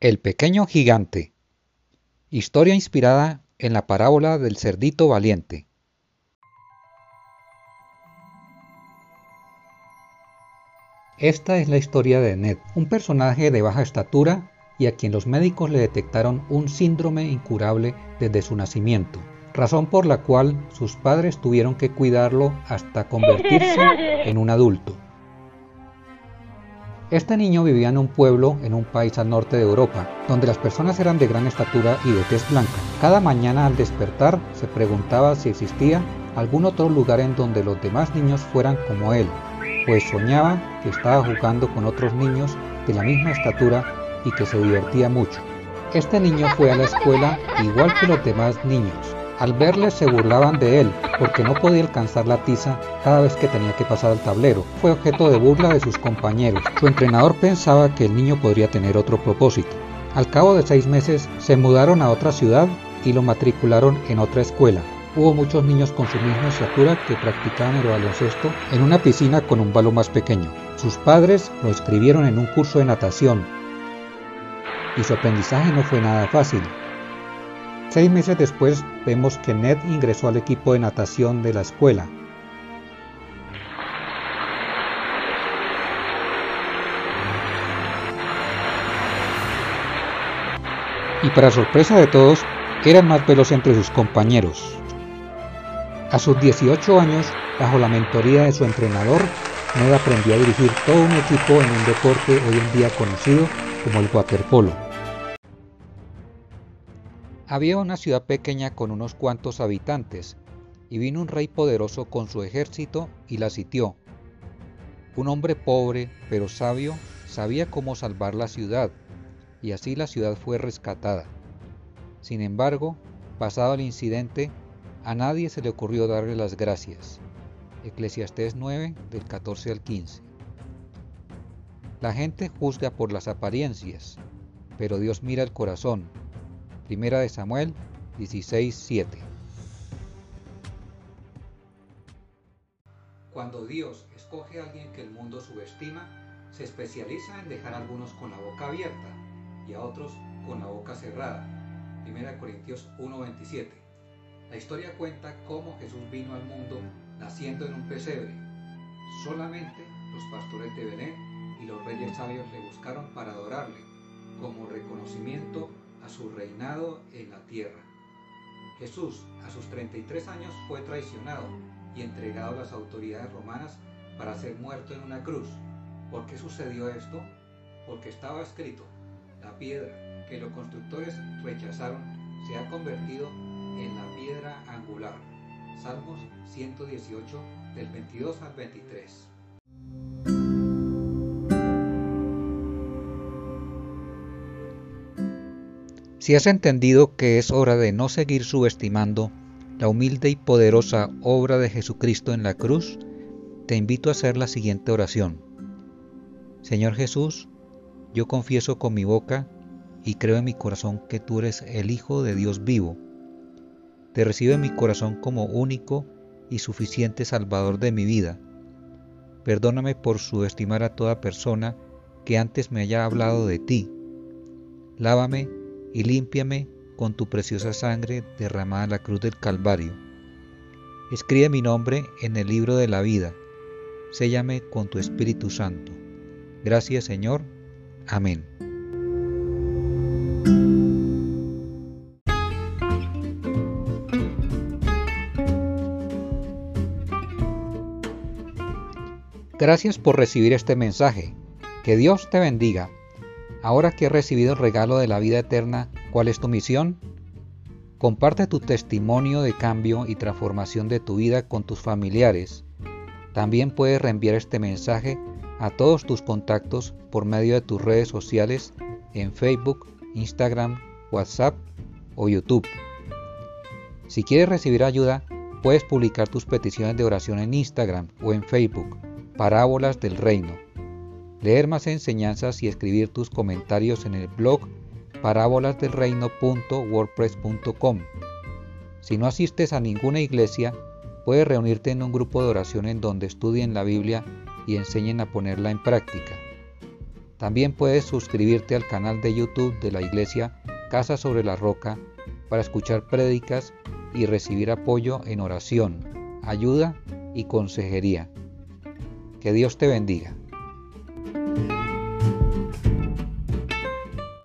El pequeño gigante. Historia inspirada en la parábola del cerdito valiente. Esta es la historia de Ned, un personaje de baja estatura y a quien los médicos le detectaron un síndrome incurable desde su nacimiento, razón por la cual sus padres tuvieron que cuidarlo hasta convertirse en un adulto. Este niño vivía en un pueblo en un país al norte de Europa, donde las personas eran de gran estatura y de tez blanca. Cada mañana al despertar se preguntaba si existía algún otro lugar en donde los demás niños fueran como él, pues soñaba que estaba jugando con otros niños de la misma estatura y que se divertía mucho. Este niño fue a la escuela igual que los demás niños, al verle se burlaban de él porque no podía alcanzar la tiza cada vez que tenía que pasar al tablero. Fue objeto de burla de sus compañeros. Su entrenador pensaba que el niño podría tener otro propósito. Al cabo de seis meses se mudaron a otra ciudad y lo matricularon en otra escuela. Hubo muchos niños con su misma estatura que practicaban el baloncesto en una piscina con un balón más pequeño. Sus padres lo inscribieron en un curso de natación y su aprendizaje no fue nada fácil. Seis meses después vemos que Ned ingresó al equipo de natación de la escuela. Y para sorpresa de todos, era más veloz entre sus compañeros. A sus 18 años, bajo la mentoría de su entrenador, Ned aprendió a dirigir todo un equipo en un deporte hoy en día conocido como el waterpolo. Había una ciudad pequeña con unos cuantos habitantes, y vino un rey poderoso con su ejército y la sitió. Un hombre pobre pero sabio sabía cómo salvar la ciudad, y así la ciudad fue rescatada. Sin embargo, pasado el incidente, a nadie se le ocurrió darle las gracias. Eclesiastés 9 del 14 al 15. La gente juzga por las apariencias, pero Dios mira el corazón Primera de Samuel 16:7. Cuando Dios escoge a alguien que el mundo subestima, se especializa en dejar a algunos con la boca abierta y a otros con la boca cerrada. Primera Corintios 1:27. La historia cuenta cómo Jesús vino al mundo naciendo en un pesebre. Solamente los pastores de Belén y los reyes sabios le buscaron para adorarle, como reconocimiento su reinado en la tierra. Jesús, a sus 33 años, fue traicionado y entregado a las autoridades romanas para ser muerto en una cruz. ¿Por qué sucedió esto? Porque estaba escrito, la piedra que los constructores rechazaron se ha convertido en la piedra angular. Salmos 118 del 22 al 23. Si has entendido que es hora de no seguir subestimando la humilde y poderosa obra de Jesucristo en la cruz, te invito a hacer la siguiente oración. Señor Jesús, yo confieso con mi boca y creo en mi corazón que tú eres el Hijo de Dios vivo. Te recibo en mi corazón como único y suficiente Salvador de mi vida. Perdóname por subestimar a toda persona que antes me haya hablado de ti. Lávame y límpiame con tu preciosa sangre derramada en la cruz del Calvario. Escribe mi nombre en el libro de la vida. Séllame con tu Espíritu Santo. Gracias Señor. Amén. Gracias por recibir este mensaje. Que Dios te bendiga. Ahora que has recibido el regalo de la vida eterna, ¿cuál es tu misión? Comparte tu testimonio de cambio y transformación de tu vida con tus familiares. También puedes reenviar este mensaje a todos tus contactos por medio de tus redes sociales en Facebook, Instagram, WhatsApp o YouTube. Si quieres recibir ayuda, puedes publicar tus peticiones de oración en Instagram o en Facebook, Parábolas del Reino leer más enseñanzas y escribir tus comentarios en el blog parábolasdelreino.wordpress.com. Si no asistes a ninguna iglesia, puedes reunirte en un grupo de oración en donde estudien la Biblia y enseñen a ponerla en práctica. También puedes suscribirte al canal de YouTube de la Iglesia Casa sobre la Roca para escuchar prédicas y recibir apoyo en oración, ayuda y consejería. Que Dios te bendiga.